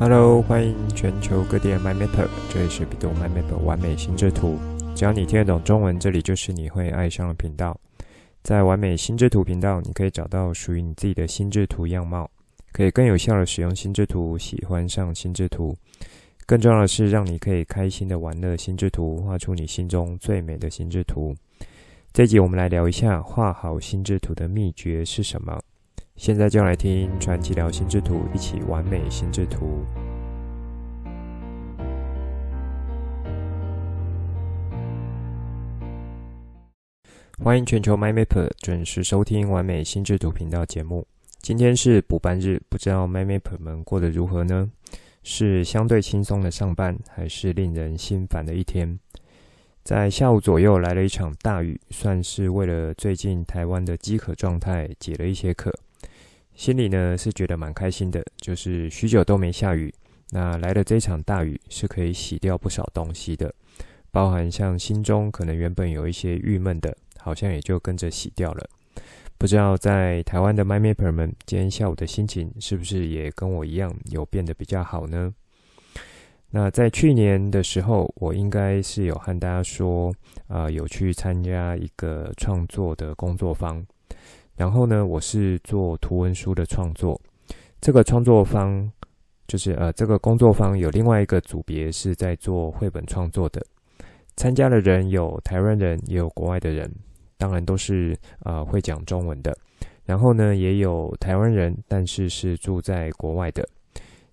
Hello，欢迎全球各地的 MyMapper，这里是比度 MyMapper 完美心智图。只要你听得懂中文，这里就是你会爱上的频道。在完美心智图频道，你可以找到属于你自己的心智图样貌，可以更有效的使用心智图，喜欢上心智图。更重要的是，让你可以开心的玩乐心智图，画出你心中最美的心智图。这集我们来聊一下画好心智图的秘诀是什么。现在就来听传奇聊心智图，一起完美心智图。欢迎全球 MyMapper 准时收听完美心智图频道节目。今天是补班日，不知道 MyMapper 们过得如何呢？是相对轻松的上班，还是令人心烦的一天？在下午左右来了一场大雨，算是为了最近台湾的饥渴状态解了一些渴。心里呢是觉得蛮开心的，就是许久都没下雨，那来了这场大雨是可以洗掉不少东西的，包含像心中可能原本有一些郁闷的，好像也就跟着洗掉了。不知道在台湾的 MyMapper 们，今天下午的心情是不是也跟我一样有变得比较好呢？那在去年的时候，我应该是有和大家说，啊、有去参加一个创作的工作坊。然后呢，我是做图文书的创作。这个创作方就是呃，这个工作方有另外一个组别是在做绘本创作的。参加的人有台湾人，也有国外的人，当然都是呃会讲中文的。然后呢，也有台湾人，但是是住在国外的。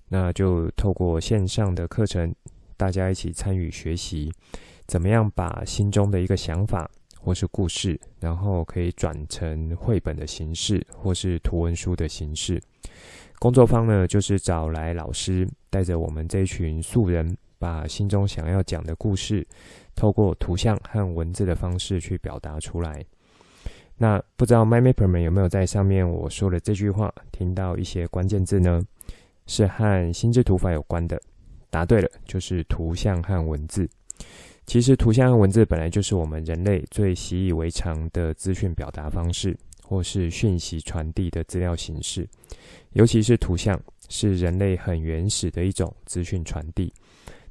那就透过线上的课程，大家一起参与学习，怎么样把心中的一个想法。或是故事，然后可以转成绘本的形式，或是图文书的形式。工作坊呢，就是找来老师，带着我们这群素人，把心中想要讲的故事，透过图像和文字的方式去表达出来。那不知道 MyMapper 们有没有在上面我说的这句话，听到一些关键字呢？是和心智图法有关的。答对了，就是图像和文字。其实，图像和文字本来就是我们人类最习以为常的资讯表达方式，或是讯息传递的资料形式。尤其是图像，是人类很原始的一种资讯传递。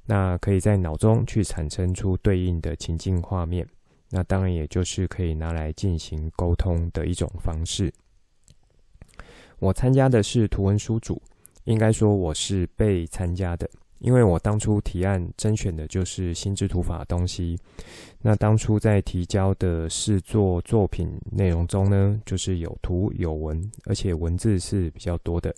那可以在脑中去产生出对应的情境画面。那当然，也就是可以拿来进行沟通的一种方式。我参加的是图文书组，应该说我是被参加的。因为我当初提案甄选的就是心智图法的东西，那当初在提交的试作作品内容中呢，就是有图有文，而且文字是比较多的。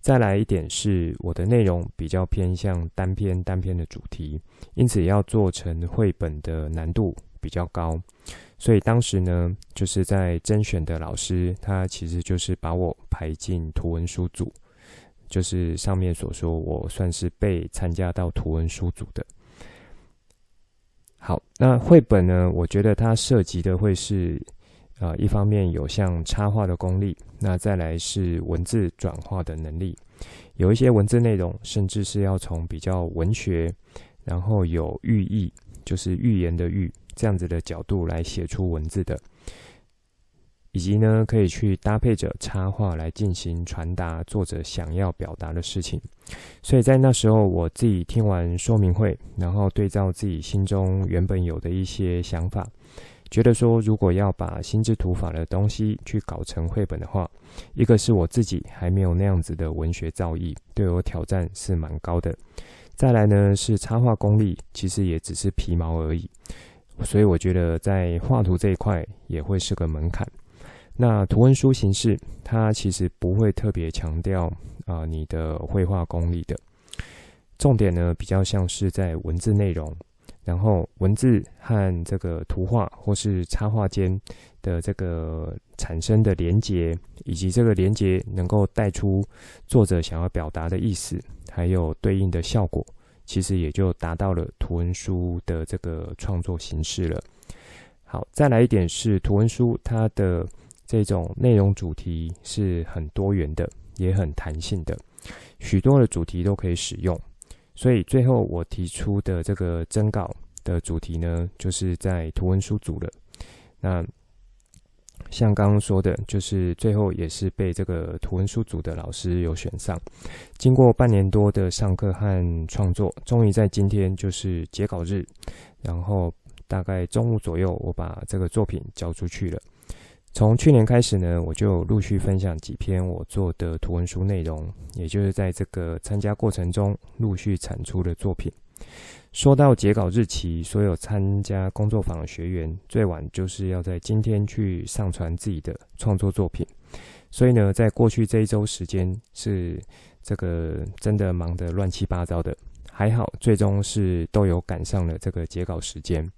再来一点是我的内容比较偏向单篇单篇的主题，因此要做成绘本的难度比较高。所以当时呢，就是在甄选的老师，他其实就是把我排进图文书组。就是上面所说，我算是被参加到图文书组的。好，那绘本呢？我觉得它涉及的会是，呃，一方面有像插画的功力，那再来是文字转化的能力，有一些文字内容，甚至是要从比较文学，然后有寓意，就是寓言的寓这样子的角度来写出文字的。以及呢，可以去搭配着插画来进行传达作者想要表达的事情。所以在那时候，我自己听完说明会，然后对照自己心中原本有的一些想法，觉得说，如果要把心智图法的东西去搞成绘本的话，一个是我自己还没有那样子的文学造诣，对我挑战是蛮高的。再来呢，是插画功力，其实也只是皮毛而已。所以我觉得在画图这一块也会是个门槛。那图文书形式，它其实不会特别强调啊你的绘画功力的，重点呢比较像是在文字内容，然后文字和这个图画或是插画间的这个产生的连结，以及这个连结能够带出作者想要表达的意思，还有对应的效果，其实也就达到了图文书的这个创作形式了。好，再来一点是图文书它的。这种内容主题是很多元的，也很弹性的，许多的主题都可以使用。所以最后我提出的这个征稿的主题呢，就是在图文书组了。那像刚刚说的，就是最后也是被这个图文书组的老师有选上。经过半年多的上课和创作，终于在今天就是截稿日，然后大概中午左右，我把这个作品交出去了。从去年开始呢，我就陆续分享几篇我做的图文书内容，也就是在这个参加过程中陆续产出的作品。说到截稿日期，所有参加工作坊的学员最晚就是要在今天去上传自己的创作作品。所以呢，在过去这一周时间是这个真的忙得乱七八糟的，还好最终是都有赶上了这个截稿时间。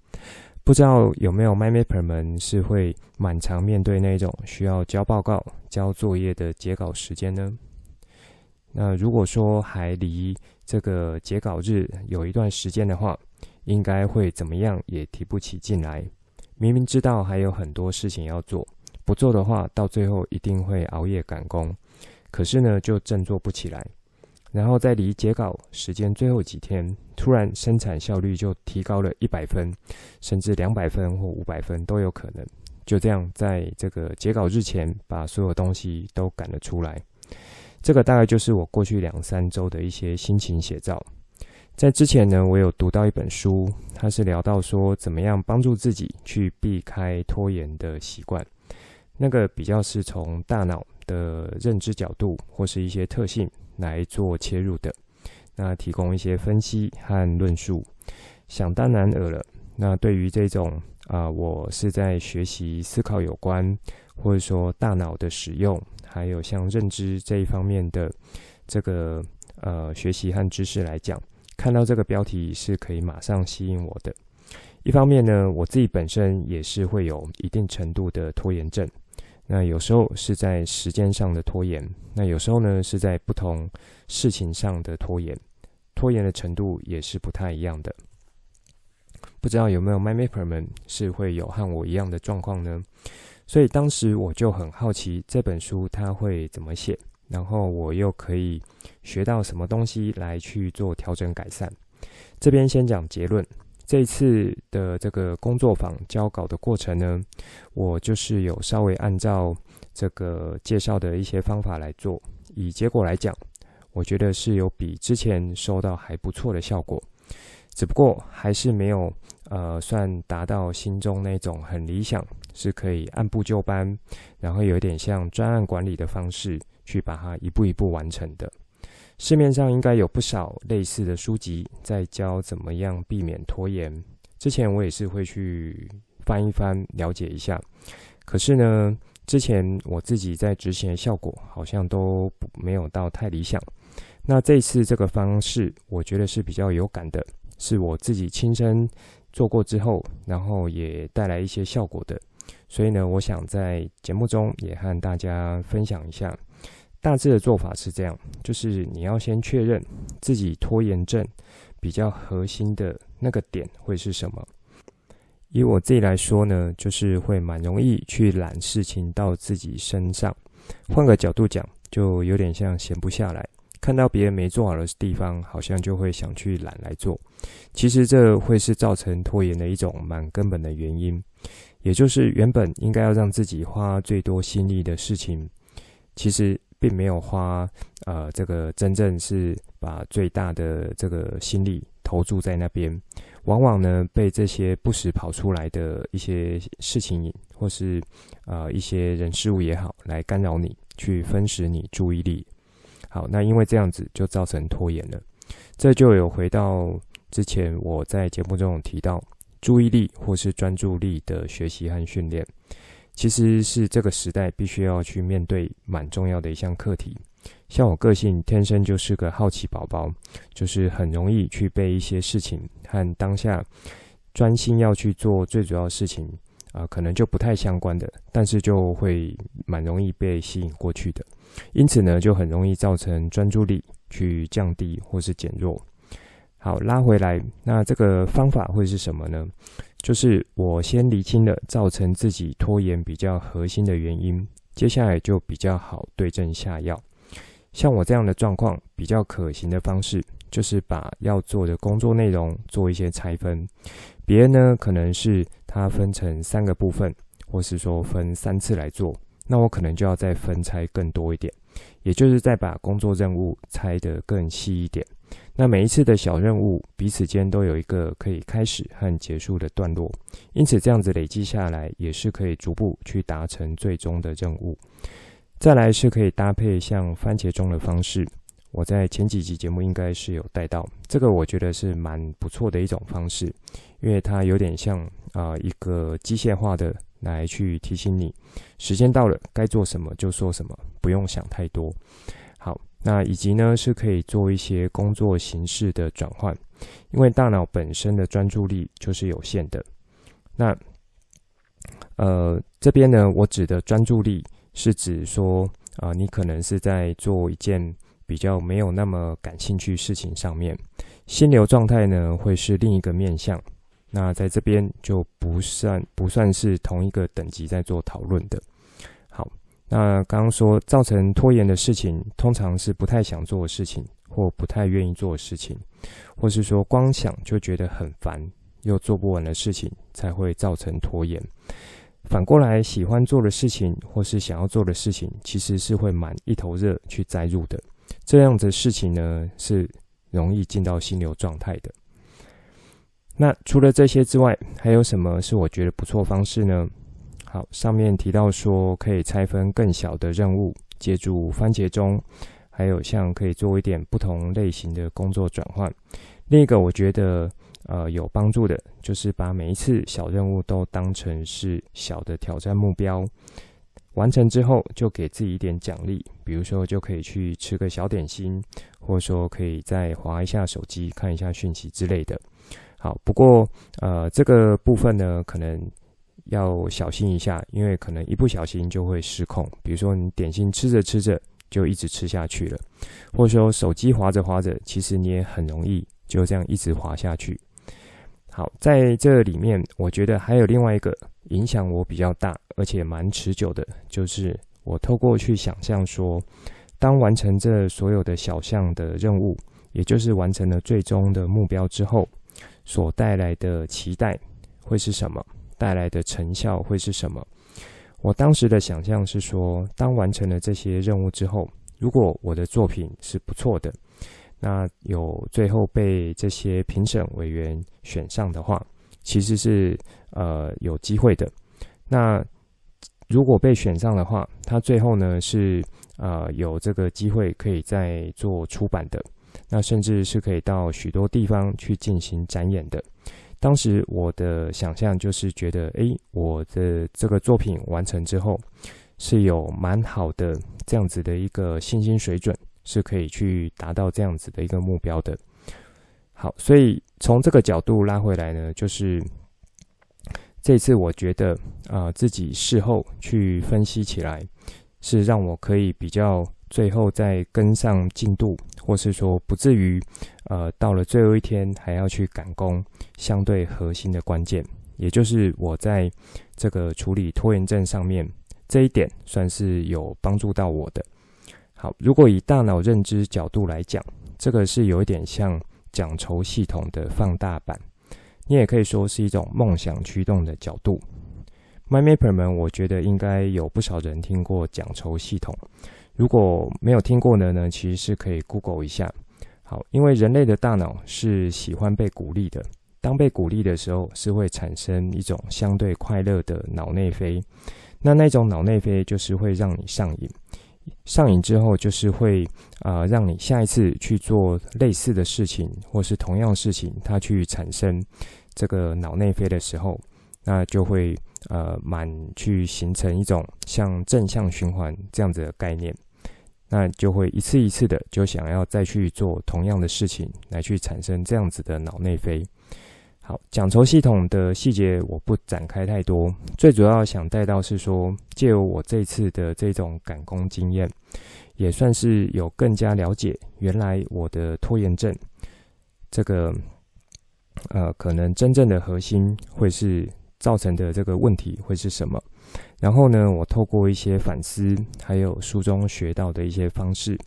不知道有没有 m y m a p e r 们是会满常面对那种需要交报告、交作业的截稿时间呢？那如果说还离这个截稿日有一段时间的话，应该会怎么样也提不起劲来。明明知道还有很多事情要做，不做的话，到最后一定会熬夜赶工。可是呢，就振作不起来。然后在离截稿时间最后几天，突然生产效率就提高了一百分，甚至两百分或五百分都有可能。就这样，在这个截稿日前，把所有东西都赶了出来。这个大概就是我过去两三周的一些心情写照。在之前呢，我有读到一本书，它是聊到说怎么样帮助自己去避开拖延的习惯。那个比较是从大脑的认知角度或是一些特性来做切入的，那提供一些分析和论述。想当然尔了，那对于这种啊、我是在学习思考有关，或者说大脑的使用。还有像认知这一方面的这个呃学习和知识来讲，看到这个标题是可以马上吸引我的。一方面呢，我自己本身也是会有一定程度的拖延症，那有时候是在时间上的拖延，那有时候呢是在不同事情上的拖延，拖延的程度也是不太一样的。不知道有没有 MyMapper 们是会有和我一样的状况呢？所以当时我就很好奇这本书它会怎么写，然后我又可以学到什么东西来去做调整改善。这边先讲结论，这次的这个工作坊交稿的过程呢，我就是有稍微按照这个介绍的一些方法来做，以结果来讲，我觉得是有比之前收到还不错的效果，只不过还是没有呃算达到心中那种很理想。是可以按部就班，然后有点像专案管理的方式去把它一步一步完成的。市面上应该有不少类似的书籍在教怎么样避免拖延。之前我也是会去翻一翻，了解一下。可是呢，之前我自己在执行的效果好像都没有到太理想。那这次这个方式，我觉得是比较有感的，是我自己亲身做过之后，然后也带来一些效果的。所以呢，我想在节目中也和大家分享一下，大致的做法是这样：就是你要先确认自己拖延症比较核心的那个点会是什么。以我自己来说呢，就是会蛮容易去揽事情到自己身上。换个角度讲，就有点像闲不下来，看到别人没做好的地方，好像就会想去揽来做。其实这会是造成拖延的一种蛮根本的原因。也就是原本应该要让自己花最多心力的事情，其实并没有花，呃，这个真正是把最大的这个心力投注在那边，往往呢被这些不时跑出来的一些事情，或是呃一些人事物也好，来干扰你，去分食你注意力。好，那因为这样子就造成拖延了，这就有回到之前我在节目中有提到。注意力或是专注力的学习和训练，其实是这个时代必须要去面对蛮重要的一项课题。像我个性天生就是个好奇宝宝，就是很容易去被一些事情和当下专心要去做最主要的事情啊、可能就不太相关的，但是就会蛮容易被吸引过去的。因此呢，就很容易造成专注力去降低或是减弱。好，拉回来，那这个方法会是什么呢？就是我先厘清了造成自己拖延比较核心的原因，接下来就比较好对症下药。像我这样的状况，比较可行的方式，就是把要做的工作内容做一些拆分。别人呢，可能是它分成三个部分，或是说分三次来做，那我可能就要再分拆更多一点，也就是再把工作任务拆得更细一点。那每一次的小任务彼此间都有一个可以开始和结束的段落，因此这样子累积下来也是可以逐步去达成最终的任务。再来是可以搭配像番茄钟的方式，我在前几集节目应该是有带到，这个我觉得是蛮不错的一种方式，因为它有点像啊、一个机械化的来去提醒你，时间到了该做什么就做什么，不用想太多。好，那以及呢是可以做一些工作形式的转换，因为大脑本身的专注力就是有限的。那呃这边呢我指的专注力。是指说啊、你可能是在做一件比较没有那么感兴趣事情上面，心流状态呢会是另一个面向。那在这边就不算不算是同一个等级在做讨论的。那刚刚说造成拖延的事情，通常是不太想做的事情，或不太愿意做的事情，或是说光想就觉得很烦，又做不完的事情，才会造成拖延。反过来，喜欢做的事情或是想要做的事情，其实是会满一头热去栽入的。这样子的事情呢，是容易进到心流状态的。那除了这些之外，还有什么是我觉得不错方式呢？好，上面提到说可以拆分更小的任务，借助番茄钟，还有像可以做一点不同类型的工作转换。另一个我觉得。呃，有帮助的，就是把每一次小任务都当成是小的挑战目标，完成之后就给自己一点奖励，比如说就可以去吃个小点心，或者说可以再划一下手机，看一下讯息之类的。好，不过呃，这个部分呢，可能要小心一下，因为可能一不小心就会失控，比如说你点心吃着吃着就一直吃下去了，或者说手机滑着滑着，其实你也很容易就这样一直滑下去。好，在这里面，我觉得还有另外一个影响我比较大，而且蛮持久的，就是我透过去想象说，当完成这所有的小项的任务，也就是完成了最终的目标之后，所带来的期待会是什么？带来的成效会是什么？我当时的想象是说，当完成了这些任务之后，如果我的作品是不错的。那有最后被这些评审委员选上的话，其实是呃有机会的。那如果被选上的话，他最后呢是呃有这个机会可以再做出版的，那甚至是可以到许多地方去进行展演的。当时我的想象就是觉得，诶，我的这个作品完成之后是有蛮好的这样子的一个信心水准。是可以去达到这样子的一个目标的。好，所以从这个角度拉回来呢，就是这次我觉得啊、自己事后去分析起来，是让我可以比较最后再跟上进度，或是说不至于呃到了最后一天还要去赶工，相对核心的关键，也就是我在这个处理拖延症上面这一点，算是有帮助到我的。好，如果以大脑认知角度来讲，这个是有一点像奖酬系统的放大版，你也可以说是一种梦想驱动的角度。MyMapper 们，我觉得应该有不少人听过奖酬系统，如果没有听过的呢，其实是可以 Google 一下。好，因为人类的大脑是喜欢被鼓励的，当被鼓励的时候，是会产生一种相对快乐的脑内啡，那那种脑内啡就是会让你上瘾。上瘾之后，就是会啊、呃，让你下一次去做类似的事情，或是同样事情，它去产生这个脑内啡的时候，那就会呃，满去形成一种像正向循环这样子的概念，那就会一次一次的就想要再去做同样的事情，来去产生这样子的脑内啡。好，奖酬系统的细节我不展开太多，最主要想带到是说，借由我这次的这种赶工经验，也算是有更加了解原来我的拖延症这个呃，可能真正的核心会是造成的这个问题会是什么。然后呢，我透过一些反思，还有书中学到的一些方式，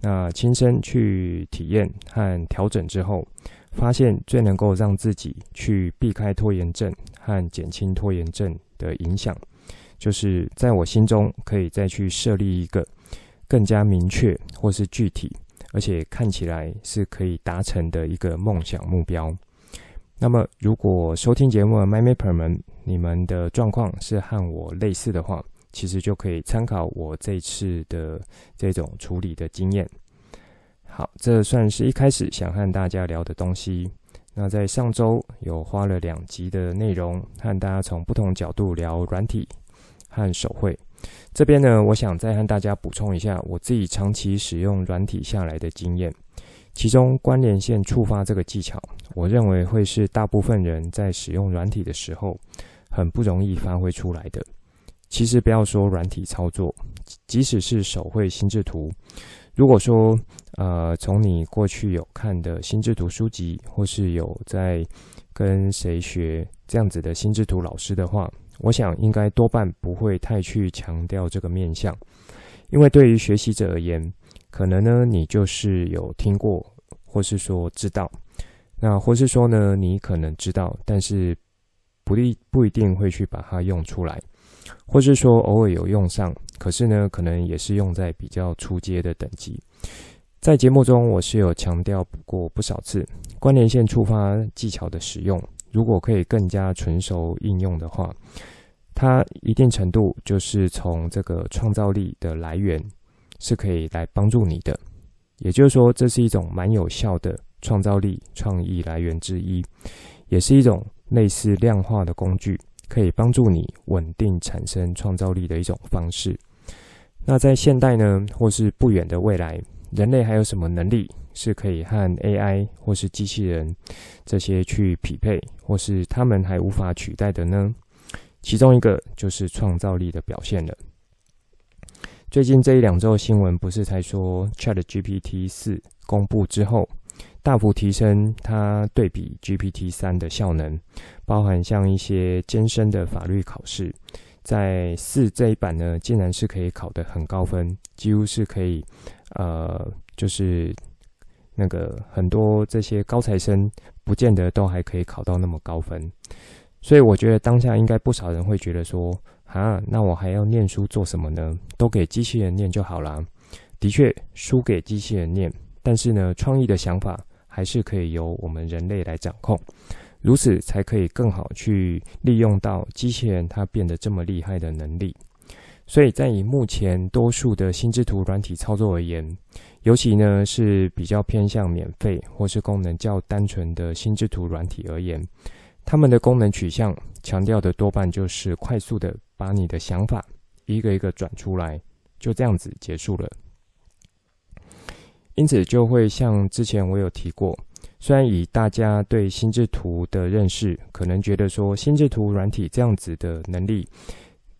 那亲身去体验和调整之后。发现最能够让自己去避开拖延症和减轻拖延症的影响，就是在我心中可以再去设立一个更加明确或是具体，而且看起来是可以达成的一个梦想目标。那么，如果收听节目的 MyMapper 们，你们的状况是和我类似的话，其实就可以参考我这次的这种处理的经验。好，这算是一开始想和大家聊的东西。那在上周有花了两集的内容，和大家从不同角度聊软体和手绘。这边呢，我想再和大家补充一下我自己长期使用软体下来的经验。其中关联线触发这个技巧，我认为会是大部分人在使用软体的时候很不容易发挥出来的。其实不要说软体操作，即使是手绘心智图，如果说呃从你过去有看的心智图书籍，或是有在跟谁学这样子的心智图老师的话，我想应该多半不会太去强调这个面向，因为对于学习者而言。可能呢，你就是有听过，或是说知道，那或是说呢，你可能知道，但是不一不一定会去把它用出来，或是说偶尔有用上，可是呢，可能也是用在比较初阶的等级。在节目中，我是有强调过不少次，关联线触发技巧的使用，如果可以更加纯熟应用的话，它一定程度就是从这个创造力的来源。是可以来帮助你的，也就是说，这是一种蛮有效的创造力、创意来源之一，也是一种类似量化的工具，可以帮助你稳定产生创造力的一种方式。那在现代呢，或是不远的未来，人类还有什么能力是可以和 AI 或是机器人这些去匹配，或是他们还无法取代的呢？其中一个就是创造力的表现了。最近这一两周新闻不是才说 ChatGPT 四公布之后，大幅提升它对比 GPT 三的效能，包含像一些艰深的法律考试，在四这一版呢，竟然是可以考得很高分，几乎是可以，呃，就是那个很多这些高材生不见得都还可以考到那么高分，所以我觉得当下应该不少人会觉得说。啊，那我还要念书做什么呢？都给机器人念就好啦。的确，书给机器人念，但是呢，创意的想法还是可以由我们人类来掌控，如此才可以更好去利用到机器人它变得这么厉害的能力。所以在以目前多数的心智图软体操作而言，尤其呢是比较偏向免费或是功能较单纯的心智图软体而言，他们的功能取向强调的多半就是快速的。把你的想法一个一个转出来，就这样子结束了。因此，就会像之前我有提过，虽然以大家对心智图的认识，可能觉得说心智图软体这样子的能力，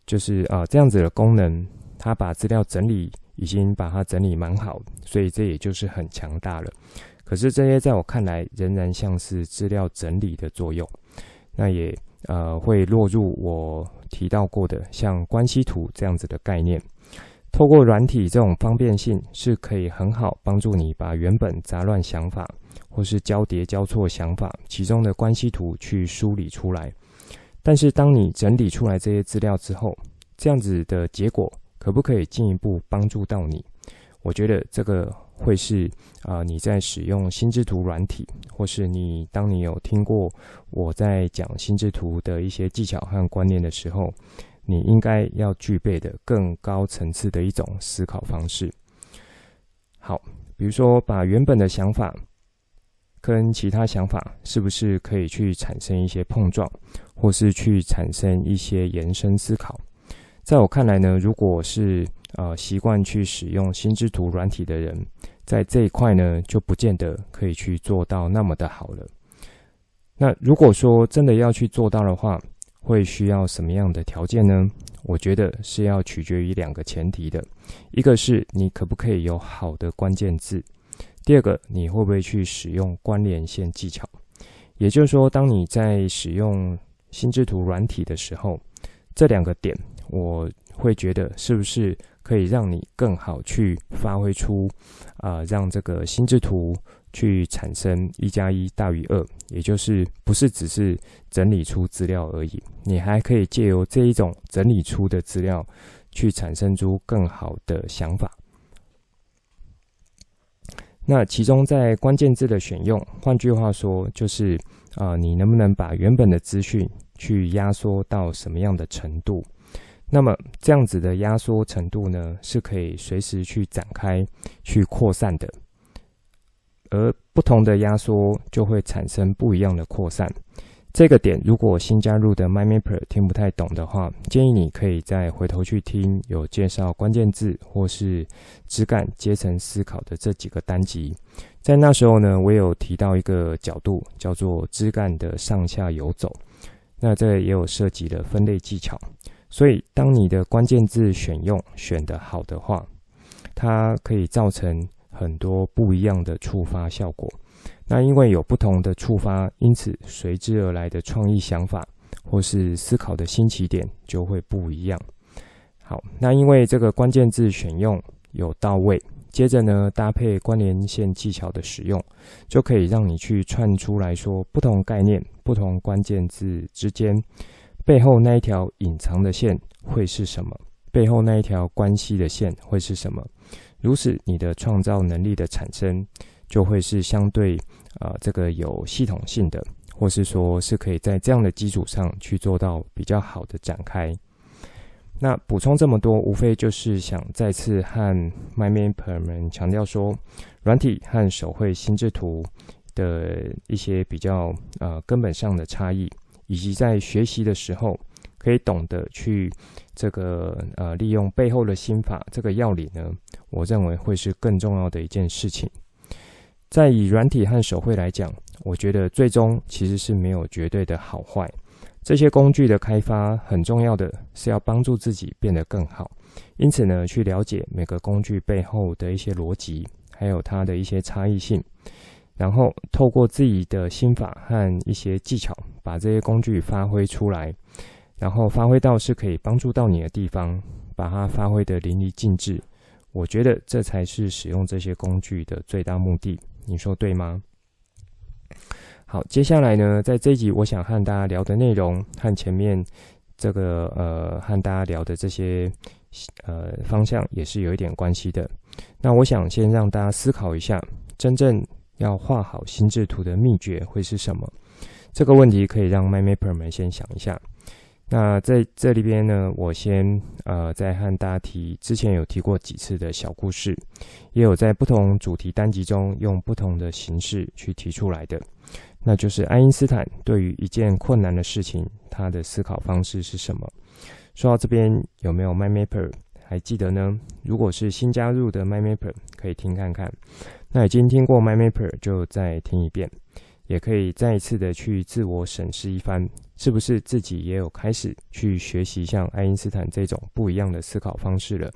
就是啊这样子的功能，它把资料整理已经把它整理蛮好，所以这也就是很强大了。可是这些在我看来，仍然像是资料整理的作用，那也。呃，会落入我提到过的像关系图这样子的概念。透过软体这种方便性，是可以很好帮助你把原本杂乱想法或是交叠交错想法其中的关系图去梳理出来。但是，当你整理出来这些资料之后，这样子的结果可不可以进一步帮助到你？我觉得这个。会是啊、你在使用心智图软体，或是你当你有听过我在讲心智图的一些技巧和观念的时候，你应该要具备的更高层次的一种思考方式。好，比如说把原本的想法跟其他想法是不是可以去产生一些碰撞，或是去产生一些延伸思考？在我看来呢，如果是呃习惯去使用心之图软体的人，在这一块呢，就不见得可以去做到那么的好了。那如果说真的要去做到的话，会需要什么样的条件呢？我觉得是要取决于两个前提的，一个是你可不可以有好的关键字，第二个你会不会去使用关联线技巧。也就是说，当你在使用心智图软体的时候，这两个点我会觉得是不是可以让你更好去发挥出啊、让这个心智图去产生一加一大于二，也就是不是只是整理出资料而已，你还可以借由这一种整理出的资料，去产生出更好的想法。那其中在关键字的选用，换句话说，就是啊、你能不能把原本的资讯去压缩到什么样的程度？那么这样子的压缩程度呢，是可以随时去展开、去扩散的。而不同的压缩就会产生不一样的扩散。这个点，如果新加入的 MyMapper 听不太懂的话，建议你可以再回头去听有介绍关键字或是枝干阶层思考的这几个单集。在那时候呢，我有提到一个角度，叫做枝干的上下游走。那这也有涉及了分类技巧。所以，当你的关键字选用选得好的话，它可以造成很多不一样的触发效果。那因为有不同的触发，因此随之而来的创意想法或是思考的新起点就会不一样。好，那因为这个关键字选用有到位，接着呢，搭配关联线技巧的使用，就可以让你去串出来说不同概念、不同关键字之间背后那一条隐藏的线会是什么？背后那一条关系的线会是什么？如此，你的创造能力的产生就会是相对啊、这个有系统性的，或是说是可以在这样的基础上去做到比较好的展开。那补充这么多，无非就是想再次和 MyMapper 们强调说，软体和手绘心智图的一些比较呃根本上的差异。以及在学习的时候，可以懂得去这个呃利用背后的心法这个要领呢，我认为会是更重要的一件事情。在以软体和手绘来讲，我觉得最终其实是没有绝对的好坏。这些工具的开发很重要的是要帮助自己变得更好，因此呢，去了解每个工具背后的一些逻辑，还有它的一些差异性。然后透过自己的心法和一些技巧，把这些工具发挥出来，然后发挥到是可以帮助到你的地方，把它发挥得淋漓尽致。我觉得这才是使用这些工具的最大目的。你说对吗？好，接下来呢，在这一集我想和大家聊的内容和前面这个呃和大家聊的这些呃方向也是有一点关系的。那我想先让大家思考一下，真正。要画好心智图的秘诀会是什么？这个问题可以让 MyMapper 们先想一下。那在这里边呢，我先呃再和大家提之前有提过几次的小故事，也有在不同主题单集中用不同的形式去提出来的。那就是爱因斯坦对于一件困难的事情，他的思考方式是什么？说到这边，有没有 MyMapper 还记得呢？如果是新加入的 MyMapper，可以听看看。那已经听过 MyMapper，就再听一遍，也可以再一次的去自我审视一番，是不是自己也有开始去学习像爱因斯坦这种不一样的思考方式了。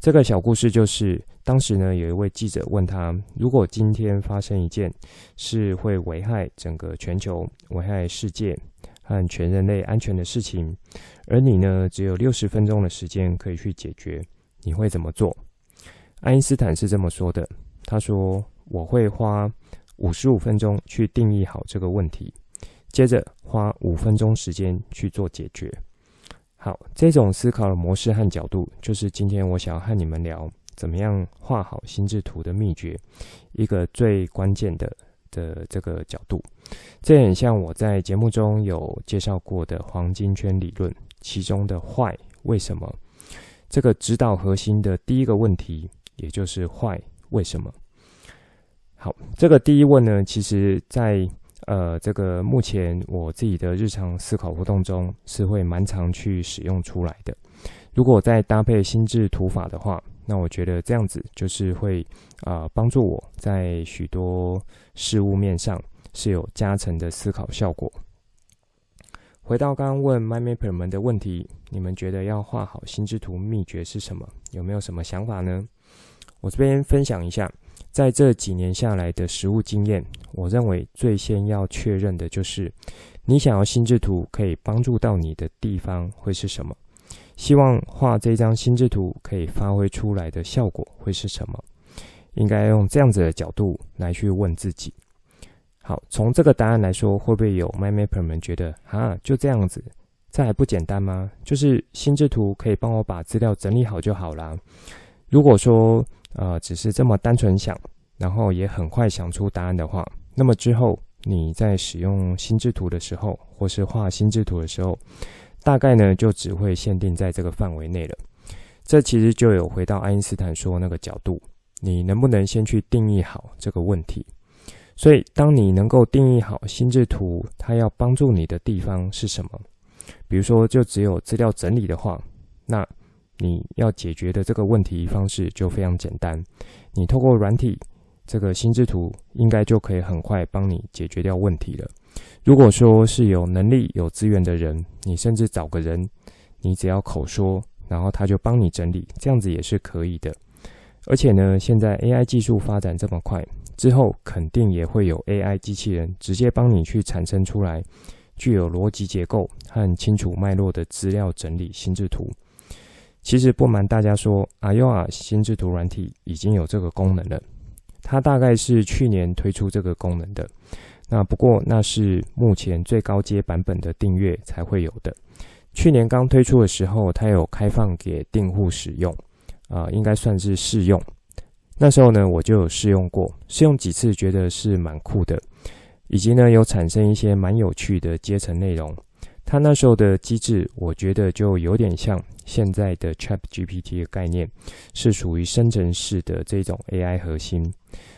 这个小故事就是，当时呢有一位记者问他，如果今天发生一件是会危害整个全球、危害世界和全人类安全的事情，而你呢只有六十分钟的时间可以去解决，你会怎么做？爱因斯坦是这么说的。他说：“我会花五十五分钟去定义好这个问题，接着花五分钟时间去做解决。好，这种思考的模式和角度，就是今天我想要和你们聊怎么样画好心智图的秘诀，一个最关键的的这个角度。这很像我在节目中有介绍过的黄金圈理论，其中的坏为什么这个指导核心的第一个问题，也就是坏为什么？”好，这个第一问呢，其实在呃这个目前我自己的日常思考活动中是会蛮常去使用出来的。如果再搭配心智图法的话，那我觉得这样子就是会啊、呃、帮助我在许多事物面上是有加成的思考效果。回到刚刚问 MyMapper 们的问题，你们觉得要画好心智图秘诀是什么？有没有什么想法呢？我这边分享一下。在这几年下来的实务经验，我认为最先要确认的就是，你想要心智图可以帮助到你的地方会是什么？希望画这张心智图可以发挥出来的效果会是什么？应该用这样子的角度来去问自己。好，从这个答案来说，会不会有 MyMapper 们觉得啊，就这样子，这还不简单吗？就是心智图可以帮我把资料整理好就好啦。如果说呃只是这么单纯想，然后也很快想出答案的话，那么之后你在使用心智图的时候，或是画心智图的时候，大概呢就只会限定在这个范围内了。这其实就有回到爱因斯坦说那个角度，你能不能先去定义好这个问题？所以，当你能够定义好心智图，它要帮助你的地方是什么？比如说，就只有资料整理的话，那你要解决的这个问题方式就非常简单。你透过软体，这个心智图应该就可以很快帮你解决掉问题了。如果说是有能力、有资源的人，你甚至找个人，你只要口说，然后他就帮你整理，这样子也是可以的。而且呢，现在 AI 技术发展这么快。之后肯定也会有 AI 机器人直接帮你去产生出来具有逻辑结构和清楚脉络的资料整理心智图。其实不瞒大家说，Ayoa 心智图软体已经有这个功能了。它大概是去年推出这个功能的。那不过那是目前最高阶版本的订阅才会有的。去年刚推出的时候，它有开放给订户使用，啊、应该算是试用。那时候呢，我就有试用过，试用几次，觉得是蛮酷的，以及呢，有产生一些蛮有趣的阶层内容。它那时候的机制，我觉得就有点像现在的 ChatGPT 的概念，是属于生成式的这种 AI 核心。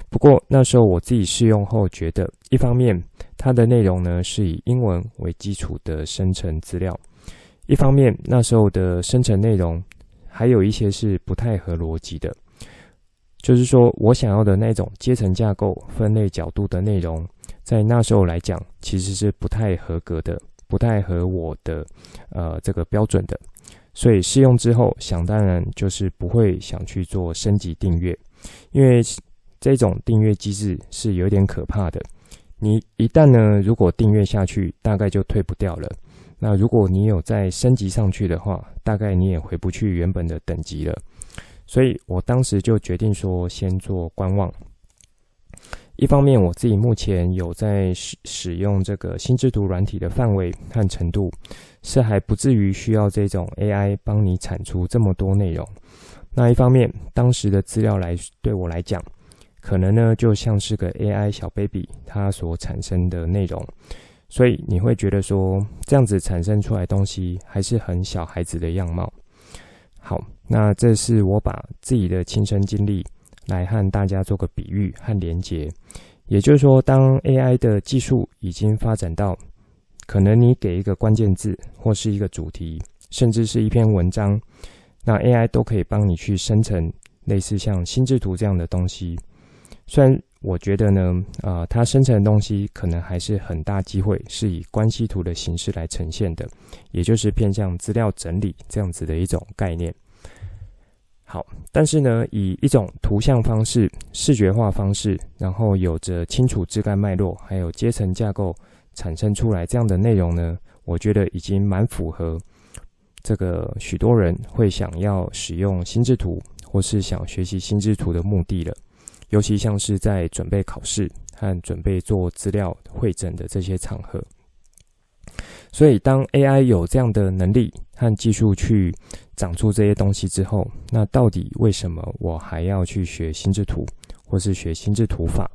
不过那时候我自己试用后，觉得一方面它的内容呢是以英文为基础的生成资料，一方面那时候的生成内容还有一些是不太合逻辑的。就是说我想要的那种阶层架构、分类角度的内容，在那时候来讲，其实是不太合格的，不太合我的呃这个标准的。所以试用之后，想当然就是不会想去做升级订阅，因为这种订阅机制是有点可怕的。你一旦呢，如果订阅下去，大概就退不掉了。那如果你有再升级上去的话，大概你也回不去原本的等级了。所以我当时就决定说，先做观望。一方面，我自己目前有在使使用这个心智图软体的范围和程度，是还不至于需要这种 AI 帮你产出这么多内容。那一方面，当时的资料来对我来讲，可能呢就像是个 AI 小 baby 它所产生的内容，所以你会觉得说，这样子产生出来东西还是很小孩子的样貌。好。那这是我把自己的亲身经历来和大家做个比喻和连结，也就是说，当 AI 的技术已经发展到可能你给一个关键字或是一个主题，甚至是一篇文章，那 AI 都可以帮你去生成类似像心智图这样的东西。虽然我觉得呢，啊、呃，它生成的东西可能还是很大机会是以关系图的形式来呈现的，也就是偏向资料整理这样子的一种概念。好，但是呢，以一种图像方式、视觉化方式，然后有着清楚枝干脉络，还有阶层架构产生出来这样的内容呢，我觉得已经蛮符合这个许多人会想要使用心智图或是想学习心智图的目的了。尤其像是在准备考试和准备做资料会诊的这些场合。所以，当 AI 有这样的能力和技术去长出这些东西之后，那到底为什么我还要去学心智图，或是学心智图法？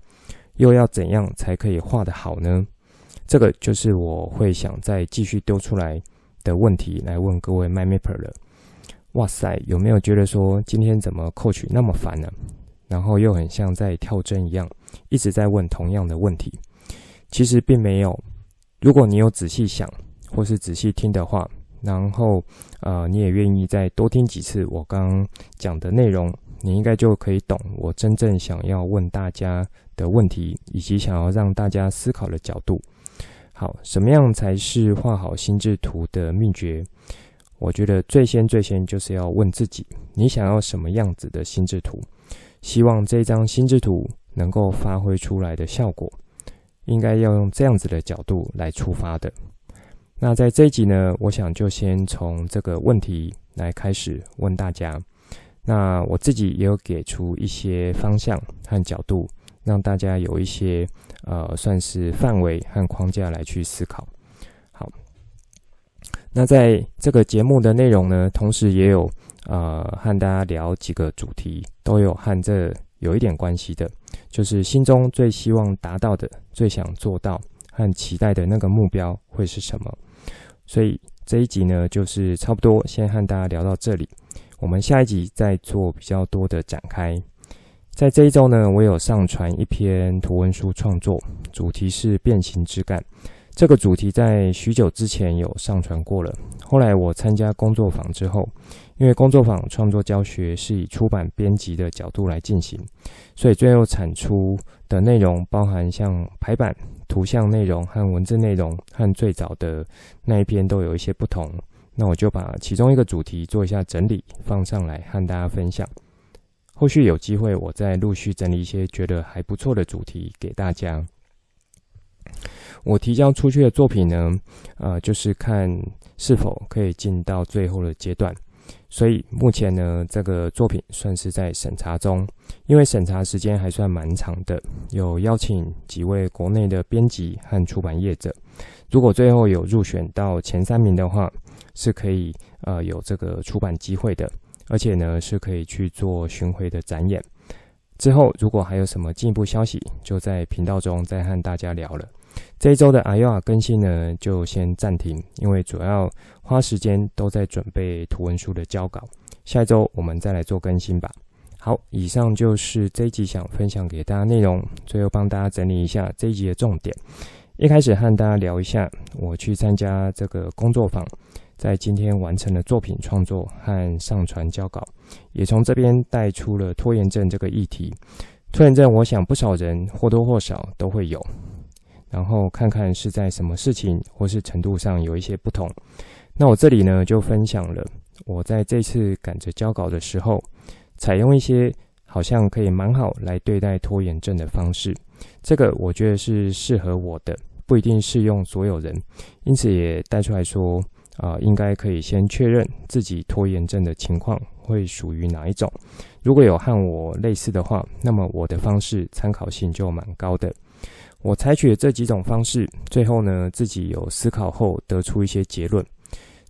又要怎样才可以画得好呢？这个就是我会想再继续丢出来的问题来问各位 MyMapper 了。哇塞，有没有觉得说今天怎么 Coach 那么烦呢？然后又很像在跳针一样，一直在问同样的问题。其实并没有。如果你有仔细想，或是仔细听的话，然后呃，你也愿意再多听几次我刚刚讲的内容，你应该就可以懂我真正想要问大家的问题，以及想要让大家思考的角度。好，什么样才是画好心智图的秘诀？我觉得最先最先就是要问自己，你想要什么样子的心智图？希望这张心智图能够发挥出来的效果。应该要用这样子的角度来出发的。那在这一集呢，我想就先从这个问题，来开始问大家。那我自己也有给出一些方向和角度，让大家有一些呃算是范围和框架来去思考。好，那在这个节目的内容呢，同时也有呃和大家聊几个主题，都有和这有一点关系的，就是心中最希望达到的、最想做到和期待的那个目标会是什么。所以这一集呢，就是差不多先和大家聊到这里。我们下一集再做比较多的展开。在这一周呢，我有上传一篇图文书创作，主题是变形枝干。这个主题在许久之前有上传过了。后来我参加工作坊之后，因为工作坊创作教学是以出版编辑的角度来进行，所以最后产出的内容包含像排版、图像内容和文字内容，和最早的那一篇都有一些不同。那我就把其中一个主题做一下整理，放上来和大家分享。后续有机会，我再陆续整理一些觉得还不错的主题给大家。我提交出去的作品呢，呃，就是看是否可以进到最后的阶段。所以目前呢，这个作品算是在审查中，因为审查时间还算蛮长的，有邀请几位国内的编辑和出版业者。如果最后有入选到前三名的话，是可以呃有这个出版机会的，而且呢是可以去做巡回的展演。之后如果还有什么进一步消息，就在频道中再和大家聊了。这一周的 AYOA 更新呢就先暂停，因为主要花时间都在准备图文书的交稿。下一周我们再来做更新吧。好，以上就是这一集想分享给大家内容，最后帮大家整理一下这一集的重点。一开始和大家聊一下我去参加这个工作坊。在今天完成了作品创作和上传交稿，也从这边带出了拖延症这个议题。拖延症，我想不少人或多或少都会有。然后看看是在什么事情或是程度上有一些不同。那我这里呢就分享了我在这次赶着交稿的时候，采用一些好像可以蛮好来对待拖延症的方式。这个我觉得是适合我的，不一定适用所有人。因此也带出来说。啊、应该可以先确认自己拖延症的情况会属于哪一种。如果有和我类似的话，那么我的方式参考性就蛮高的。我采取这几种方式，最后呢自己有思考后得出一些结论。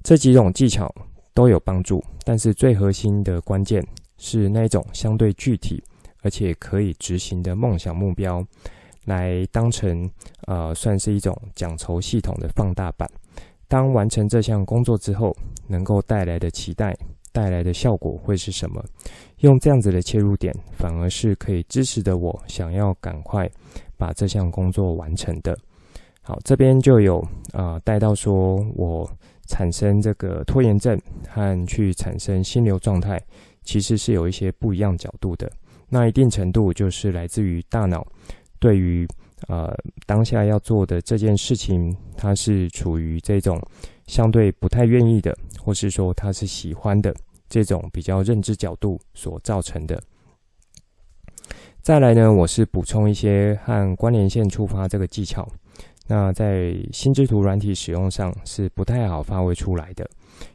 这几种技巧都有帮助，但是最核心的关键是那种相对具体而且可以执行的梦想目标，来当成呃算是一种奖酬系统的放大版。当完成这项工作之后，能够带来的期待、带来的效果会是什么？用这样子的切入点，反而是可以支持的我想要赶快把这项工作完成的。好，这边就有啊带到说我产生这个拖延症和去产生心流状态，其实是有一些不一样角度的。那一定程度就是来自于大脑对于。呃，当下要做的这件事情，它是处于这种相对不太愿意的，或是说他是喜欢的这种比较认知角度所造成的。再来呢，我是补充一些和关联线触发这个技巧，那在心智图软体使用上是不太好发挥出来的，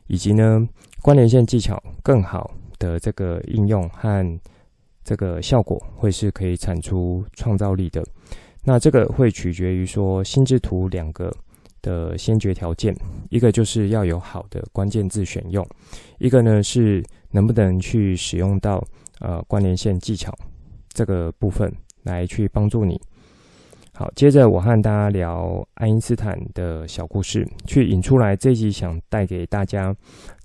以及呢，关联线技巧更好的这个应用和这个效果，会是可以产出创造力的。那这个会取决于说心智图两个的先决条件，一个就是要有好的关键字选用，一个呢是能不能去使用到呃关联线技巧这个部分来去帮助你。好，接着我和大家聊爱因斯坦的小故事，去引出来这集想带给大家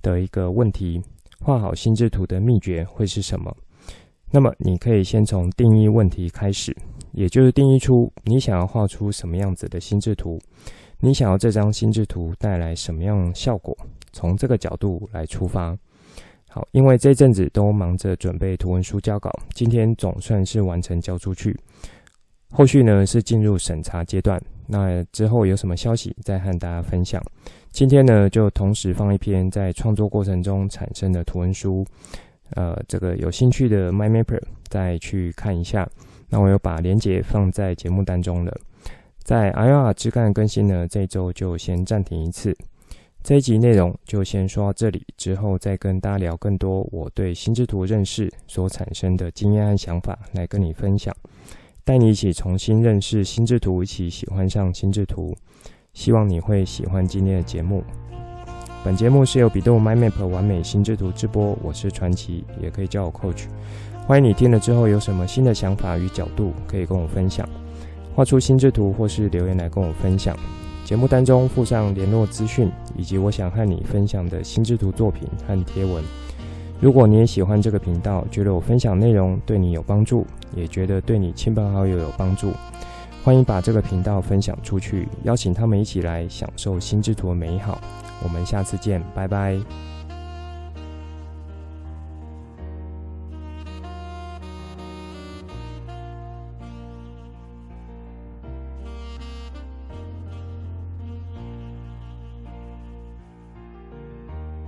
的一个问题：画好心智图的秘诀会是什么？那么你可以先从定义问题开始。也就是定义出你想要画出什么样子的心智图，你想要这张心智图带来什么样效果，从这个角度来出发。好，因为这阵子都忙着准备图文书交稿，今天总算是完成交出去。后续呢是进入审查阶段，那之后有什么消息再和大家分享。今天呢就同时放一篇在创作过程中产生的图文书，呃，这个有兴趣的 MyMapper 再去看一下。那我有把链接放在节目当中了。在 IR 枝干更新呢，这周就先暂停一次。这一集内容就先说到这里，之后再跟大家聊更多我对心智图认识所产生的经验和想法，来跟你分享，带你一起重新认识心智图，一起喜欢上心智图。希望你会喜欢今天的节目。本节目是由比度 MyMap 完美心智图直播，我是传奇，也可以叫我 Coach。欢迎你听了之后有什么新的想法与角度，可以跟我分享，画出心智图或是留言来跟我分享。节目当中附上联络资讯，以及我想和你分享的心智图作品和贴文。如果你也喜欢这个频道，觉得我分享内容对你有帮助，也觉得对你亲朋好友有帮助，欢迎把这个频道分享出去，邀请他们一起来享受心智图的美好。我们下次见，拜拜。